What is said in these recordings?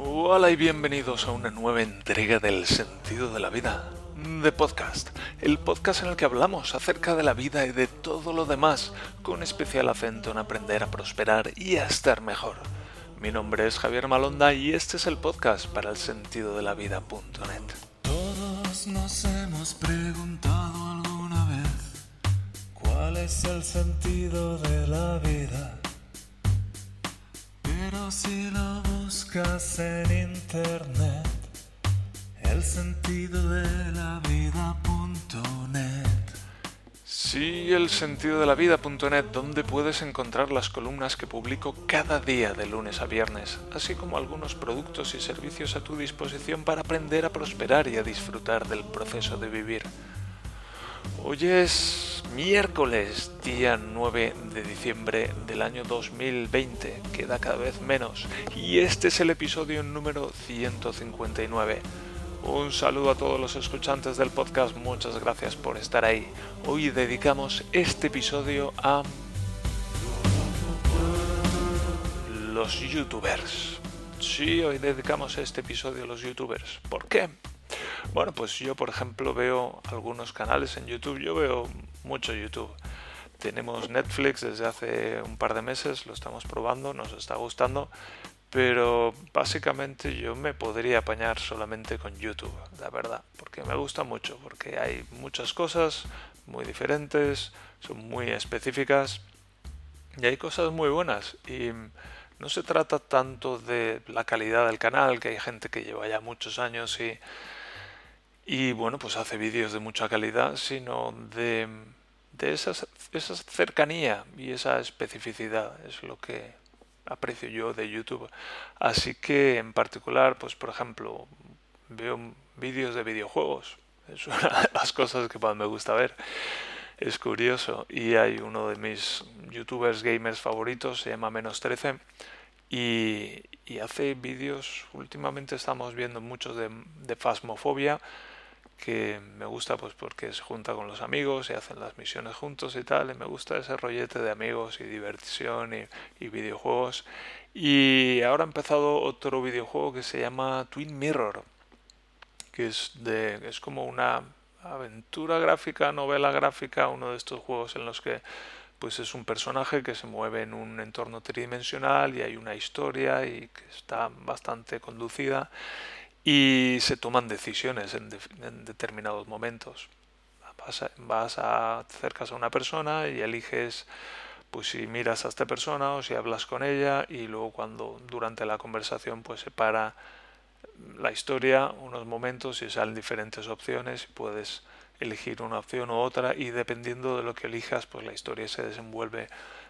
Hola y bienvenidos a una nueva entrega del sentido de la vida, de podcast, el podcast en el que hablamos acerca de la vida y de todo lo demás, con especial acento en aprender a prosperar y a estar mejor. Mi nombre es Javier Malonda y este es el podcast para el sentido de la vida.net. Todos nos cuál es el sentido de la vida. Pero si lo buscas en internet, el sentido de la. Sí, el sentido de la donde puedes encontrar las columnas que publico cada día de lunes a viernes, así como algunos productos y servicios a tu disposición para aprender a prosperar y a disfrutar del proceso de vivir. Hoy es miércoles, día 9 de diciembre del año 2020, queda cada vez menos, y este es el episodio número 159. Un saludo a todos los escuchantes del podcast, muchas gracias por estar ahí. Hoy dedicamos este episodio a los youtubers. Sí, hoy dedicamos este episodio a los youtubers. ¿Por qué? Bueno, pues yo por ejemplo veo algunos canales en YouTube, yo veo mucho YouTube. Tenemos Netflix desde hace un par de meses, lo estamos probando, nos está gustando, pero básicamente yo me podría apañar solamente con YouTube, la verdad, porque me gusta mucho, porque hay muchas cosas muy diferentes, son muy específicas y hay cosas muy buenas y no se trata tanto de la calidad del canal, que hay gente que lleva ya muchos años y, y bueno, pues hace vídeos de mucha calidad, sino de, de esa, esa cercanía y esa especificidad, es lo que aprecio yo de YouTube. Así que en particular, pues por ejemplo, veo vídeos de videojuegos. Es una de las cosas que más me gusta ver. Es curioso. Y hay uno de mis youtubers gamers favoritos, se llama Menos 13. Y, y hace vídeos, últimamente estamos viendo muchos de, de Phasmophobia que me gusta pues porque se junta con los amigos y hacen las misiones juntos y tal, y me gusta ese rollete de amigos y diversión y, y videojuegos. Y ahora ha empezado otro videojuego que se llama Twin Mirror, que es, de, es como una aventura gráfica, novela gráfica, uno de estos juegos en los que pues es un personaje que se mueve en un entorno tridimensional y hay una historia y que está bastante conducida y se toman decisiones en, en determinados momentos. Vas, a, a acercas a una persona y eliges pues si miras a esta persona o si hablas con ella y luego cuando durante la conversación pues se para la historia unos momentos y salen diferentes opciones y puedes elegir una opción u otra y dependiendo de lo que elijas pues la historia se desenvuelve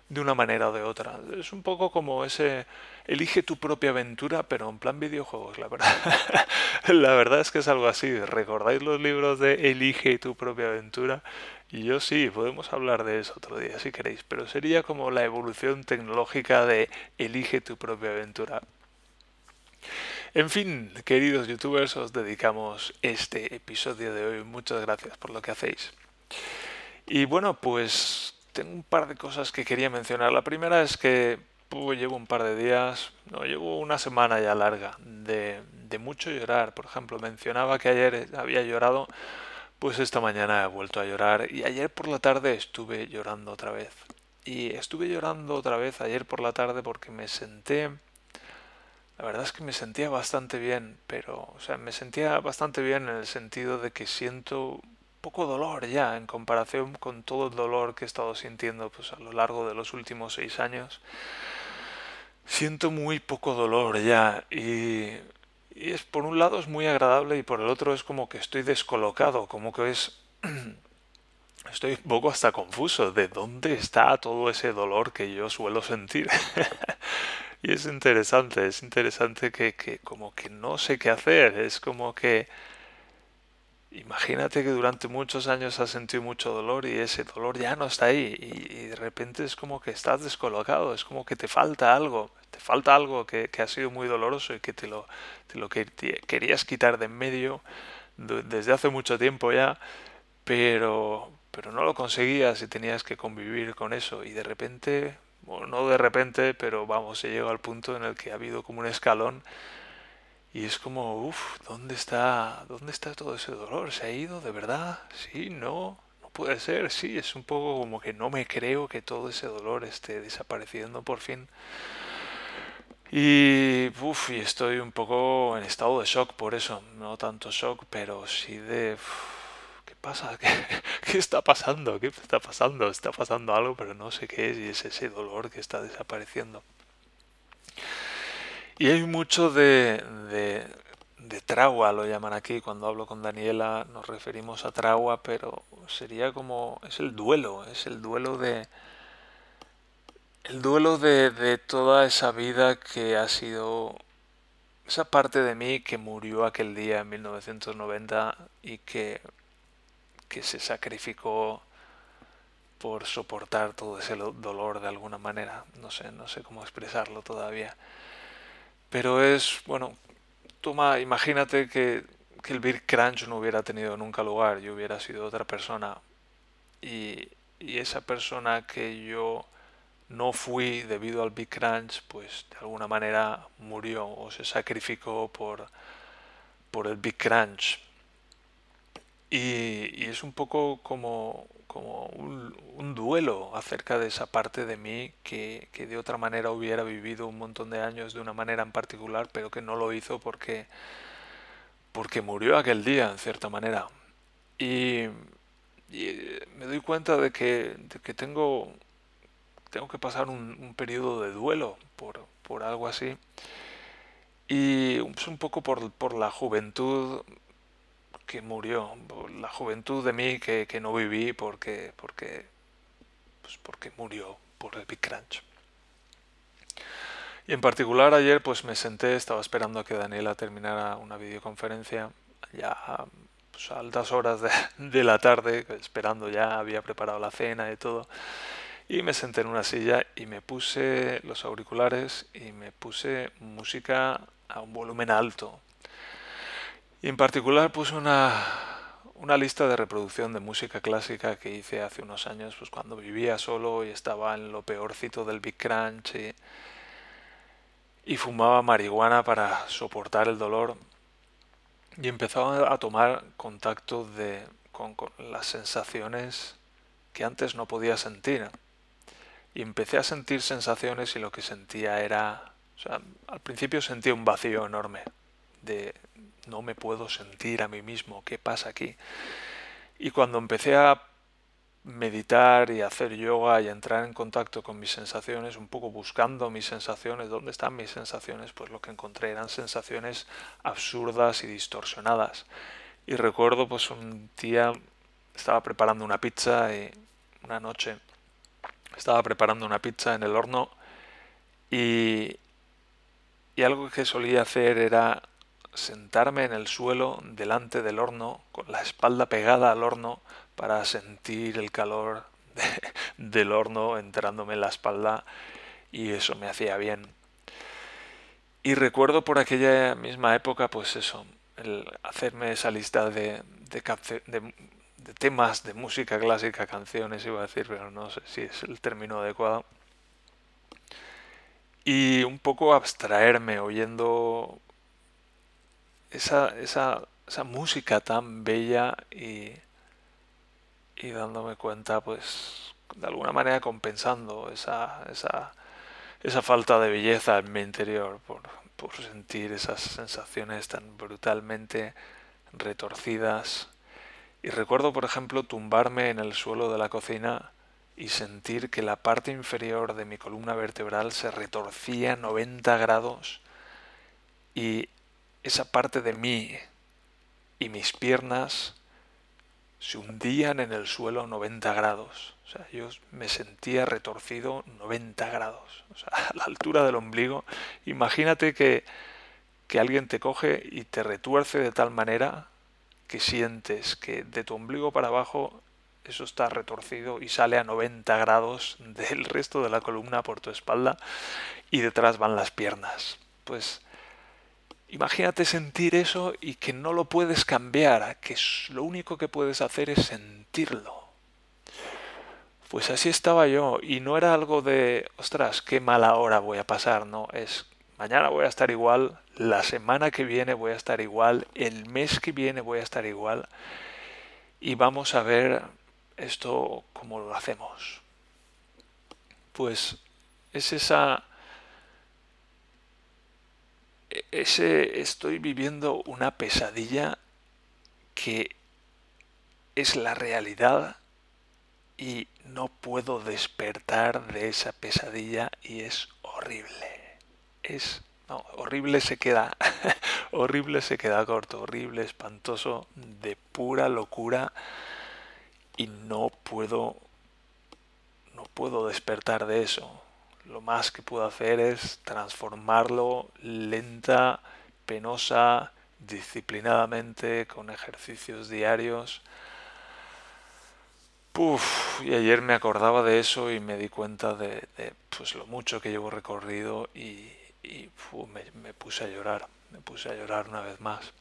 de una manera o de otra. Es un poco como ese elige tu propia aventura, pero en plan videojuegos, la verdad. la verdad es que es algo así. ¿Recordáis los libros de Elige tu propia aventura? Y yo sí, podemos hablar de eso otro día si queréis, pero sería como la evolución tecnológica de Elige tu propia aventura. En fin, queridos youtubers, os dedicamos este episodio de hoy. Muchas gracias por lo que hacéis. Y bueno, pues tengo un par de cosas que quería mencionar. La primera es que llevo un par de días, no, llevo una semana ya larga de, de mucho llorar. Por ejemplo, mencionaba que ayer había llorado, pues esta mañana he vuelto a llorar y ayer por la tarde estuve llorando otra vez. Y estuve llorando otra vez ayer por la tarde porque me senté la verdad es que me sentía bastante bien, pero, o sea, me sentía bastante bien en el sentido de que siento poco dolor ya en comparación con todo el dolor que he estado sintiendo pues a lo largo de los últimos seis años. Siento muy poco dolor ya y, y es por un lado es muy agradable y por el otro es como que estoy descolocado, como que es estoy un poco hasta confuso de dónde está todo ese dolor que yo suelo sentir. y es interesante, es interesante que, que como que no sé qué hacer, es como que Imagínate que durante muchos años has sentido mucho dolor y ese dolor ya no está ahí y, de repente es como que estás descolocado, es como que te falta algo, te falta algo que, ha sido muy doloroso y que te lo, que querías quitar de en medio desde hace mucho tiempo ya, pero, pero no lo conseguías y tenías que convivir con eso y de repente, no de repente, pero vamos, se llega al punto en el que ha habido como un escalón Y es como, uff, ¿dónde está, ¿dónde está todo ese dolor? ¿Se ha ido de verdad? Sí, no, no puede ser, sí, es un poco como que no me creo que todo ese dolor esté desapareciendo por fin. Y, uff, y estoy un poco en estado de shock por eso, no tanto shock, pero sí de... ¿Qué pasa? ¿Qué, ¿Qué está pasando? ¿Qué está pasando? Está pasando algo, pero no sé qué es y es ese dolor que está desapareciendo. Y hay mucho de, de, de tragua, lo llaman aquí. Cuando hablo con Daniela nos referimos a tragua, pero sería como... es el duelo, es el duelo de... El duelo de, de toda esa vida que ha sido esa parte de mí que murió aquel día en 1990 y que, que se sacrificó por soportar todo ese dolor de alguna manera. No sé, no sé cómo expresarlo todavía. Pero es, bueno, toma, imagínate que, que el Big Crunch no hubiera tenido nunca lugar, yo hubiera sido otra persona. Y, y esa persona que yo no fui debido al Big Crunch, pues de alguna manera murió o se sacrificó por, por el Big Crunch. Y, y es un poco como, como un, duelo acerca de esa parte de mí que, que, de otra manera hubiera vivido un montón de años de una manera en particular, pero que no lo hizo porque, porque murió aquel día, en cierta manera. Y, y me doy cuenta de que, de que tengo, tengo que pasar un, periodo de duelo por, por algo así. Y es un poco por, por la juventud que murió, la juventud de mí que, que no viví porque, porque, pues porque murió por el Big Crunch. Y en particular ayer pues me senté, estaba esperando a que Daniela terminara una videoconferencia, ya pues, a altas horas de, de, la tarde, esperando ya, había preparado la cena y todo. Y me senté en una silla y me puse los auriculares y me puse música a un volumen alto, y en particular puse una, una lista de reproducción de música clásica que hice hace unos años, pues cuando vivía solo y estaba en lo peorcito del Big Crunch y, y fumaba marihuana para soportar el dolor. Y empezaba a tomar contacto de, con, las sensaciones que antes no podía sentir. Y empecé a sentir sensaciones y lo que sentía era... O sea, al principio sentía un vacío enorme de, no me puedo sentir a mí mismo, ¿qué pasa aquí? Y cuando empecé a meditar y hacer yoga y entrar en contacto con mis sensaciones, un poco buscando mis sensaciones, ¿dónde están mis sensaciones? Pues lo que encontré eran sensaciones absurdas y distorsionadas. Y recuerdo pues un día estaba preparando una pizza y una noche estaba preparando una pizza en el horno y, y algo que solía hacer era sentarme en el suelo delante del horno, con la espalda pegada al horno, para sentir el calor de, del horno entrándome en la espalda y eso me hacía bien. Y recuerdo por aquella misma época, pues eso, el hacerme esa lista de, de, de, de temas de música clásica, canciones, iba a decir, pero no sé si es el término adecuado. Y un poco abstraerme oyendo esa, esa, esa música tan bella y, y dándome cuenta, pues, de alguna manera compensando esa, esa, esa falta de belleza en mi interior por, por sentir esas sensaciones tan brutalmente retorcidas. Y recuerdo, por ejemplo, tumbarme en el suelo de la cocina y sentir que la parte inferior de mi columna vertebral se retorcía 90 grados y esa parte de mí y mis piernas se hundían en el suelo 90 grados. O sea, yo me sentía retorcido 90 grados. O sea, a la altura del ombligo. Imagínate que, que alguien te coge y te retuerce de tal manera que sientes que de tu ombligo para abajo eso está retorcido y sale a 90 grados del resto de la columna por tu espalda y detrás van las piernas. Pues Imagínate sentir eso y que no lo puedes cambiar, que lo único que puedes hacer es sentirlo. Pues así estaba yo y no era algo de, ostras, qué mala hora voy a pasar, no, es mañana voy a estar igual, la semana que viene voy a estar igual, el mes que viene voy a estar igual y vamos a ver esto cómo lo hacemos. Pues es esa ese estoy viviendo una pesadilla que es la realidad y no puedo despertar de esa pesadilla y es horrible. Es horrible se queda horrible se queda corto, horrible, espantoso, de pura locura y no puedo no puedo despertar de eso lo más que puedo hacer es transformarlo lenta, penosa, disciplinadamente, con ejercicios diarios. Puf, y ayer me acordaba de eso y me di cuenta de, pues, lo mucho que llevo recorrido y, me puse a llorar, me puse a llorar una vez más.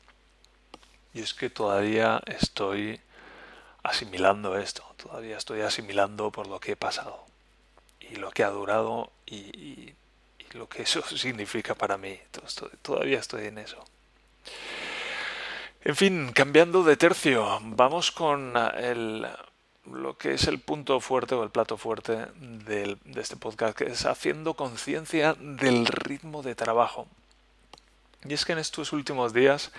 Y es que todavía estoy asimilando esto, todavía estoy asimilando por lo que he pasado y lo que ha durado y, lo que eso significa para mí. Todavía estoy en eso. En fin, cambiando de tercio, vamos con el, lo que es el punto fuerte o el plato fuerte de este podcast, que es haciendo conciencia del ritmo de trabajo. Y es que en estos últimos días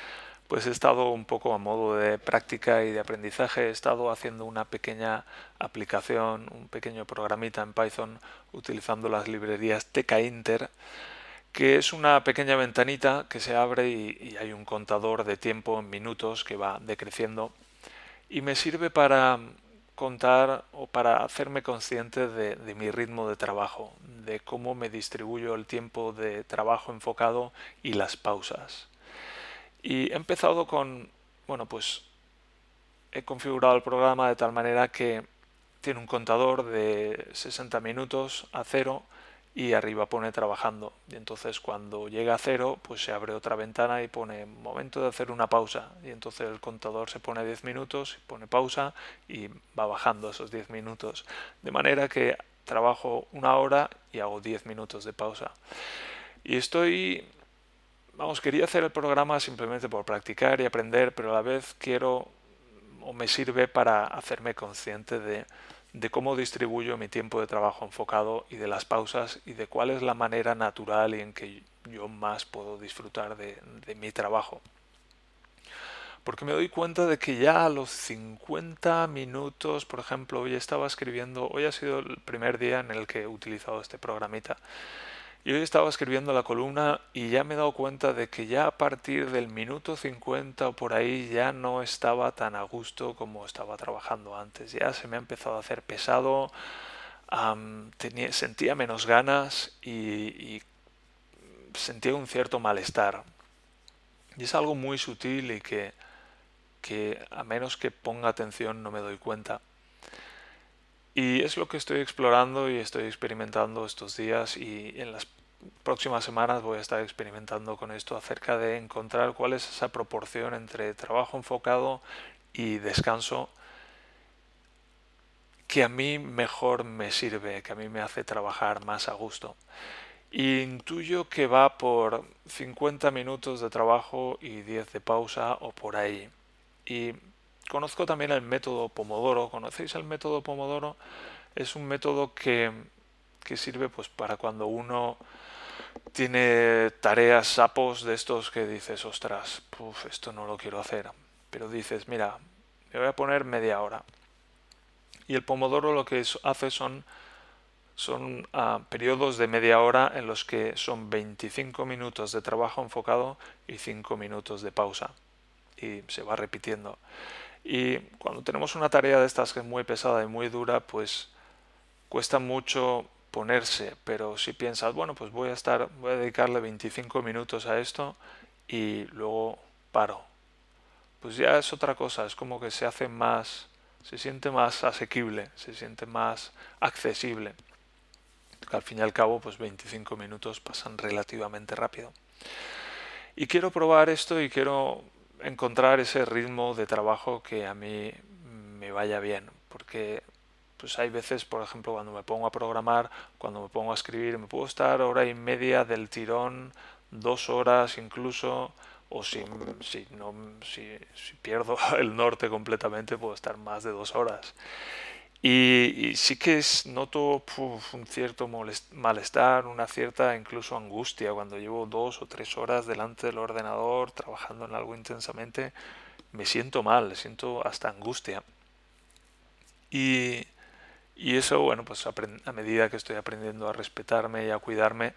pues he estado un poco a modo de práctica y de aprendizaje, he estado haciendo una pequeña aplicación, un pequeño programita en Python utilizando las librerías TKInter, que es una pequeña ventanita que se abre y, hay un contador de tiempo en minutos que va decreciendo y me sirve para contar o para hacerme consciente de mi ritmo de trabajo, de cómo me distribuyo el tiempo de trabajo enfocado y las pausas. Y he empezado con, bueno, pues he configurado el programa de tal manera que tiene un contador de 60 minutos a cero y arriba pone trabajando. Y entonces cuando llega a cero, pues se abre otra ventana y pone momento de hacer una pausa. Y entonces el contador se pone 10 minutos, pone pausa y va bajando esos 10 minutos. De manera que trabajo una hora y hago 10 minutos de pausa. Y estoy vamos, quería hacer el programa simplemente por practicar y aprender, pero a la vez quiero o me sirve para hacerme consciente de, cómo distribuyo mi tiempo de trabajo enfocado y de las pausas y de cuál es la manera natural y en que yo más puedo disfrutar de, de mi trabajo. Porque me doy cuenta de que ya a los 50 minutos, por ejemplo, hoy estaba escribiendo, hoy ha sido el primer día en el que he utilizado este programita yo estaba escribiendo la columna y ya me he dado cuenta de que ya a partir del minuto 50 o por ahí ya no estaba tan a gusto como estaba trabajando antes. Ya se me ha empezado a hacer pesado, tenía, sentía menos ganas y, sentía un cierto malestar. Y es algo muy sutil y que, que a menos que ponga atención no me doy cuenta. Y es lo que estoy explorando y estoy experimentando estos días y en las próximas semanas voy a estar experimentando con esto acerca de encontrar cuál es esa proporción entre trabajo enfocado y descanso que a mí mejor me sirve, que a mí me hace trabajar más a gusto. Intuyo que va por 50 minutos de trabajo y 10 de pausa o por ahí. Y Conozco también el método Pomodoro. ¿Conocéis el método Pomodoro? Es un método que, sirve pues para cuando uno tiene tareas sapos de estos que dices, ostras, esto no lo quiero hacer. Pero dices, mira, me voy a poner media hora. Y el Pomodoro lo que hace son, son ah, periodos de media hora en los que son 25 minutos de trabajo enfocado y 5 minutos de pausa. Y se va repitiendo. Y cuando tenemos una tarea de estas que es muy pesada y muy dura, pues cuesta mucho ponerse, pero si piensas, bueno, pues voy a estar, voy a dedicarle 25 minutos a esto y luego paro. Pues ya es otra cosa, es como que se hace más, se siente más asequible, se siente más accesible. Al fin y al cabo, pues 25 minutos pasan relativamente rápido. Y quiero probar esto y quiero encontrar ese ritmo de trabajo que a mí me vaya bien, porque pues hay veces, por ejemplo, cuando me pongo a programar, cuando me pongo a escribir, me puedo estar hora y media del tirón, dos horas incluso, o si, si, no, si, si pierdo el norte completamente, puedo estar más de dos horas. Y, sí que noto un cierto malestar, una cierta incluso angustia cuando llevo dos o tres horas delante del ordenador trabajando en algo intensamente. Me siento mal, siento hasta angustia. Y, y eso, bueno, pues a medida que estoy aprendiendo a respetarme y a cuidarme,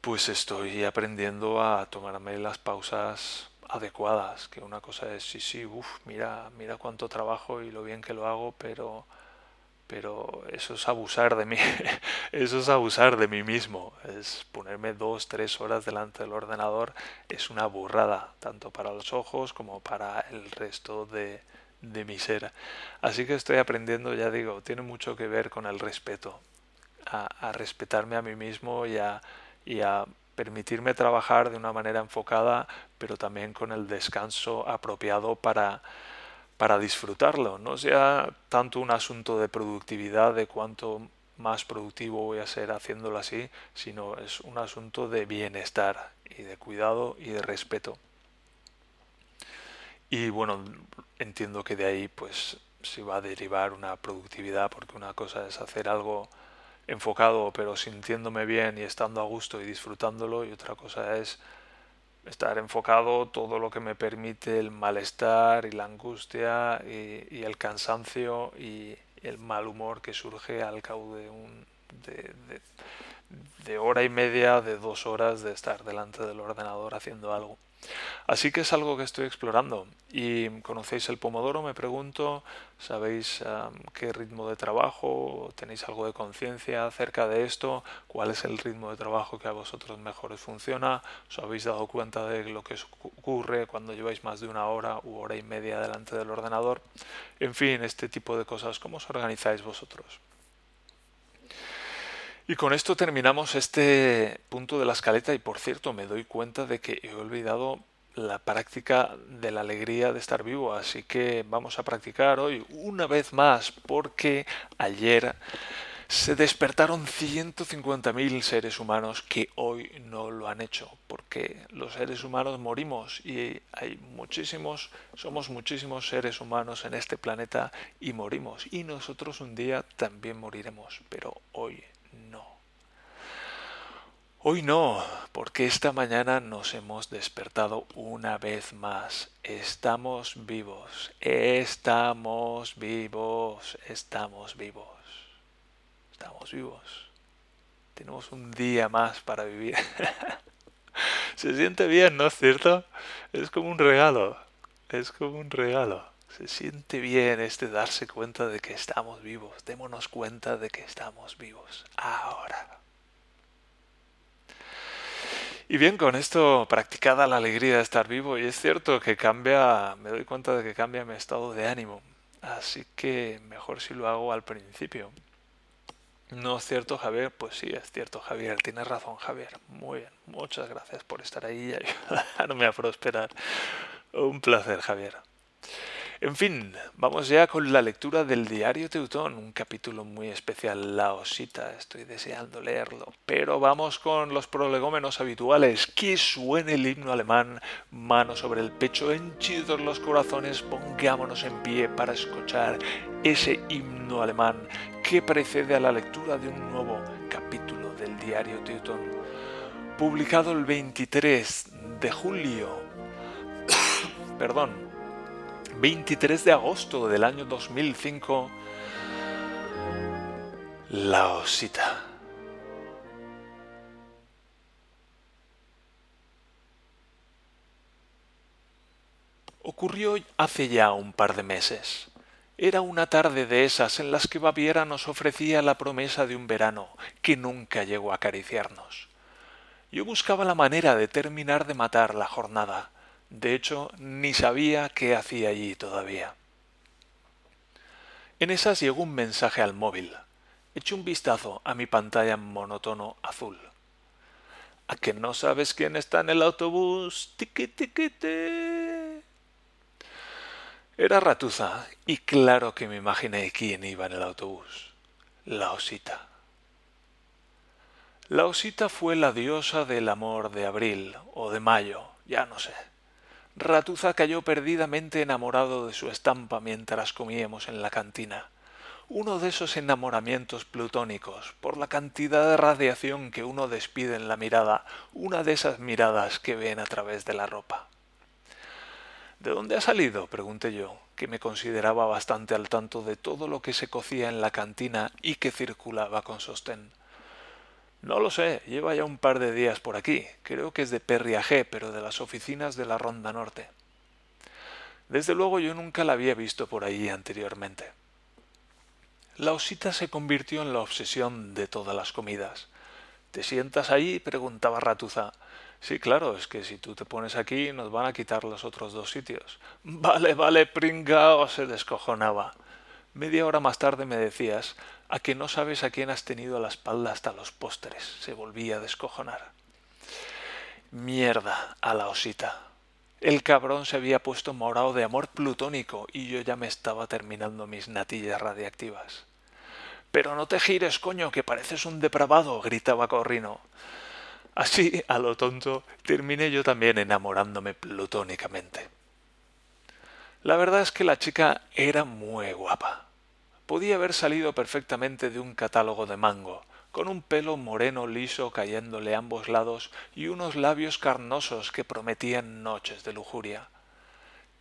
pues estoy aprendiendo a tomarme las pausas adecuadas, que una cosa es, sí, sí, uff, mira, mira cuánto trabajo y lo bien que lo hago, pero pero eso es abusar de mí, eso es abusar de mí mismo, es ponerme dos, tres horas delante del ordenador, es una burrada, tanto para los ojos como para el resto de, de mi ser. Así que estoy aprendiendo, ya digo, tiene mucho que ver con el respeto, a, respetarme a mí mismo y a, y a permitirme trabajar de una manera enfocada, pero también con el descanso apropiado para para disfrutarlo. No sea tanto un asunto de productividad, de cuánto más productivo voy a ser haciéndolo así, sino es un asunto de bienestar y de cuidado y de respeto. Y bueno, entiendo que de ahí pues se va a derivar una productividad, porque una cosa es hacer algo enfocado pero sintiéndome bien y estando a gusto y disfrutándolo, y otra cosa es estar enfocado todo lo que me permite el malestar y la angustia y, el cansancio y el mal humor que surge al cabo de, un, de hora y media, de dos horas de estar delante del ordenador haciendo algo. Así que es algo que estoy explorando. Y conocéis el Pomodoro, me pregunto, ¿sabéis qué ritmo de trabajo? ¿Tenéis algo de conciencia acerca de esto? ¿Cuál es el ritmo de trabajo que a vosotros mejor os funciona? ¿Os habéis dado cuenta de lo que ocurre cuando lleváis más de una hora u hora y media delante del ordenador? En fin, este tipo de cosas, ¿cómo os organizáis vosotros? Y con esto terminamos este punto de la escaleta y por cierto me doy cuenta de que he olvidado la práctica de la alegría de estar vivo, así que vamos a practicar hoy una vez más porque ayer se despertaron 150.000 seres humanos que hoy no lo han hecho, porque los seres humanos morimos y hay muchísimos, somos muchísimos seres humanos en este planeta y morimos. Y nosotros un día también moriremos, pero hoy Hoy no, porque esta mañana nos hemos despertado una vez más. Estamos vivos, estamos vivos, estamos vivos, estamos vivos. Tenemos un día más para vivir. Se siente bien, ¿no es cierto? Es como un regalo, es como un regalo. Se siente bien este darse cuenta de que estamos vivos. Démonos cuenta de que estamos vivos ahora. Y bien, con esto practicada la alegría de estar vivo, y es cierto que cambia, me doy cuenta de que cambia mi estado de ánimo, así que mejor si lo hago al principio. ¿No es cierto, Javier? Pues sí, es cierto, Javier. Tienes razón, Javier. Muy bien. Muchas gracias por estar ahí y ayudarme a prosperar. Un placer, Javier. En fin, vamos ya con la lectura del Diario Teutón, un capítulo muy especial, La Osita, estoy deseando leerlo. Pero vamos con los prolegómenos habituales. Que suene el himno alemán, mano sobre el pecho, henchidos los corazones, pongámonos en pie para escuchar ese himno alemán que precede a la lectura de un nuevo capítulo del Diario Teutón, publicado el 23 de julio. Perdón, 23 de agosto del año 2005, La Osita. Ocurrió hace ya un par de meses. Era una tarde de esas en las que Baviera nos ofrecía la promesa de un verano que nunca llegó a acariciarnos. Yo buscaba la manera de terminar de matar la jornada, de hecho, ni sabía qué hacía allí todavía. En esas llegó un mensaje al móvil. Eché un vistazo a mi pantalla en monótono azul. ¿A que no sabes quién está en el autobús? Tiqui, tiqui, Era Ratuza, y claro que me imaginé quién iba en el autobús. La osita. La osita fue la diosa del amor de abril o de mayo, ya no sé. Ratuza cayó perdidamente enamorado de su estampa mientras comíamos en la cantina. Uno de esos enamoramientos plutónicos, por la cantidad de radiación que uno despide en la mirada, una de esas miradas que ven a través de la ropa. ¿De dónde ha salido? pregunté yo, que me consideraba bastante al tanto de todo lo que se cocía en la cantina y que circulaba con sostén. No lo sé, lleva ya un par de días por aquí. Creo que es de Perriagé, pero de las oficinas de la Ronda Norte. Desde luego yo nunca la había visto por allí anteriormente. La osita se convirtió en la obsesión de todas las comidas. ¿Te sientas ahí? preguntaba Ratuza. Sí, claro, es que si tú te pones aquí nos van a quitar los otros dos sitios. Vale, vale, pringao, se descojonaba. Media hora más tarde me decías, a que no sabes a quién has tenido a la espalda hasta los pósteres. Se volvía a descojonar. Mierda a la osita. El cabrón se había puesto morado de amor plutónico y yo ya me estaba terminando mis natillas radiactivas. Pero no te gires, coño, que pareces un depravado, gritaba Corrino. Así, a lo tonto, terminé yo también enamorándome plutónicamente. La verdad es que la chica era muy guapa. Podía haber salido perfectamente de un catálogo de mango, con un pelo moreno liso cayéndole a ambos lados y unos labios carnosos que prometían noches de lujuria.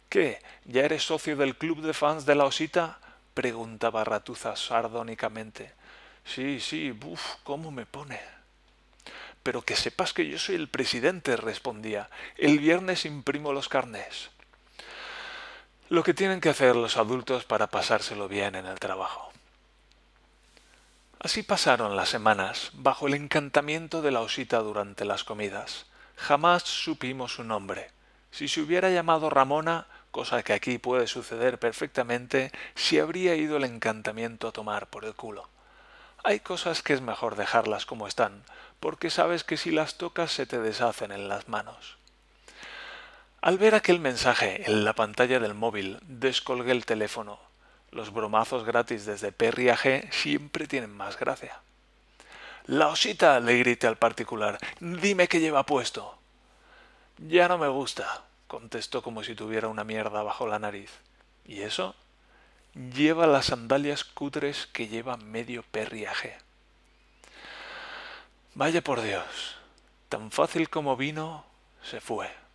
¿Qué? ¿Ya eres socio del club de fans de la osita? preguntaba Ratuza sardónicamente. Sí, sí, buf, cómo me pone pero que sepas que yo soy el presidente, respondía. El viernes imprimo los carnés. Lo que tienen que hacer los adultos para pasárselo bien en el trabajo. Así pasaron las semanas, bajo el encantamiento de la osita durante las comidas. Jamás supimos su nombre. Si se hubiera llamado Ramona, cosa que aquí puede suceder perfectamente, se habría ido el encantamiento a tomar por el culo. Hay cosas que es mejor dejarlas como están, porque sabes que si las tocas se te deshacen en las manos. Al ver aquel mensaje en la pantalla del móvil, descolgué el teléfono. Los bromazos gratis desde Perry G siempre tienen más gracia. La osita, le grité al particular, dime qué lleva puesto. Ya no me gusta, contestó como si tuviera una mierda bajo la nariz. ¿Y eso? Lleva las sandalias cutres que lleva medio perriaje. Vaya por Dios, tan fácil como vino, se fue.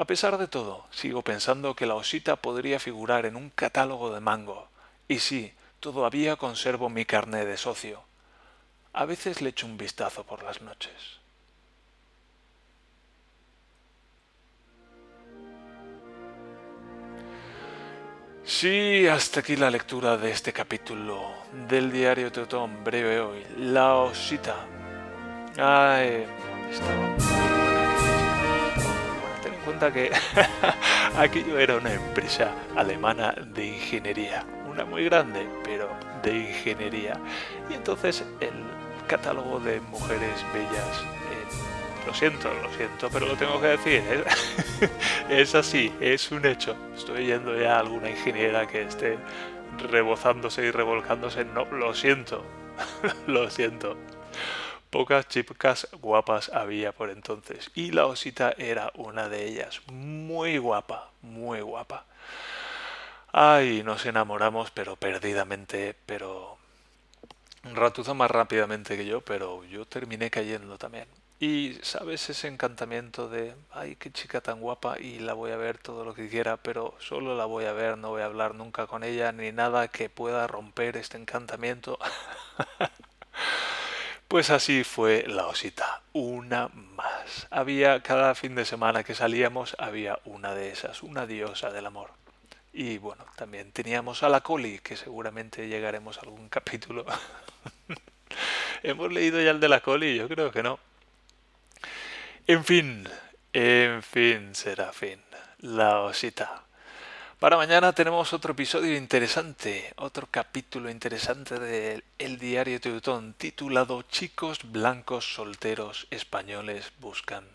A pesar de todo, sigo pensando que la osita podría figurar en un catálogo de mango. Y sí, todavía conservo mi carné de socio. A veces le echo un vistazo por las noches. Sí, hasta aquí la lectura de este capítulo del diario Teutón, breve hoy. La osita. Ay, estaba que aquello era una empresa alemana de ingeniería. Una muy grande, pero de ingeniería. Y entonces el catálogo de mujeres bellas lo siento, lo siento, pero lo tengo que decir. ¿eh? Es, así, es un hecho. Estoy yendo ya a alguna ingeniera que esté rebozándose y revolcándose. No, lo siento, lo siento. Pocas chicas guapas había por entonces y la osita era una de ellas. Muy guapa, muy guapa. Ay, nos enamoramos, pero perdidamente, pero... Ratuza más rápidamente que yo, pero yo terminé cayendo también. Y sabes ese encantamiento de, ay, qué chica tan guapa y la voy a ver todo lo que quiera, pero solo la voy a ver, no voy a hablar nunca con ella ni nada que pueda romper este encantamiento. pues así fue la osita, una más. Había cada fin de semana que salíamos, había una de esas, una diosa del amor. Y bueno, también teníamos a la Coli, que seguramente llegaremos a algún capítulo. ¿Hemos leído ya el de la Coli? Yo creo que no. En fin, en fin, Serafín, la osita. Para mañana tenemos otro episodio interesante, otro capítulo interesante de El Diario Teutón titulado Chicos blancos solteros españoles buscan.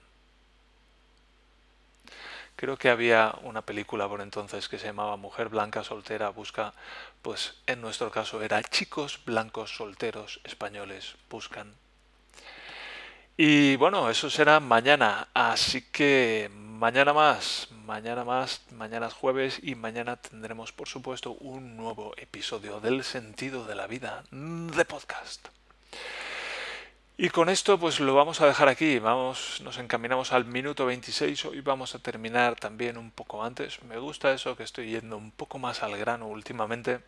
Creo que había una película por entonces que se llamaba Mujer Blanca Soltera Busca, pues en nuestro caso era Chicos Blancos Solteros Españoles Buscan. Y bueno, eso será mañana, así que mañana más, mañana más, mañana es jueves y mañana tendremos por supuesto un nuevo episodio del sentido de la vida de podcast. Y con esto pues lo vamos a dejar aquí, vamos, nos encaminamos al minuto 26, hoy vamos a terminar también un poco antes, me gusta eso que estoy yendo un poco más al grano últimamente.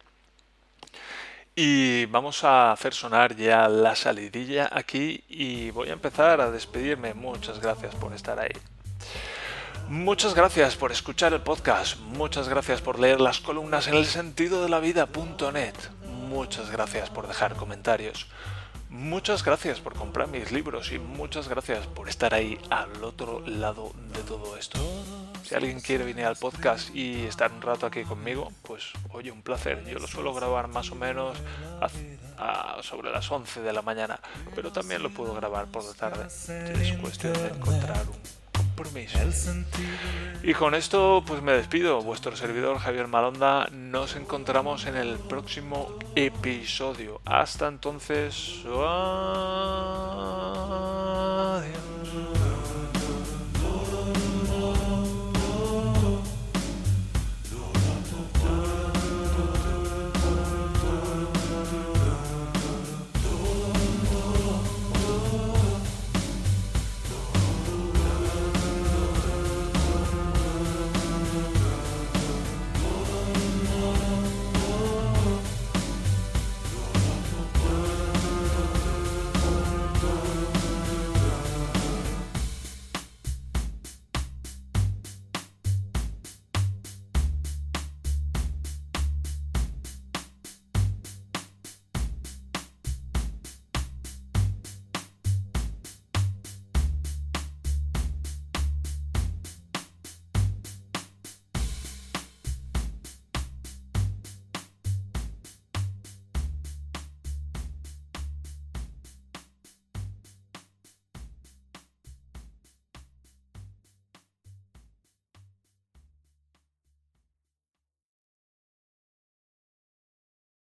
Y vamos a hacer sonar ya la salidilla aquí y voy a empezar a despedirme. Muchas gracias por estar ahí. Muchas gracias por escuchar el podcast. Muchas gracias por leer las columnas en el sentido de la vida.net. Muchas gracias por dejar comentarios. Muchas gracias por comprar mis libros y muchas gracias por estar ahí al otro lado de todo esto. Si alguien quiere venir al podcast y estar un rato aquí conmigo, pues oye, un placer. Yo lo suelo grabar más o menos sobre las 11 de la mañana, pero también lo puedo grabar por la tarde. Es cuestión de encontrar un por. Y con esto pues me despido. Vuestro servidor Javier Malonda. Nos encontramos en el próximo episodio. Hasta entonces.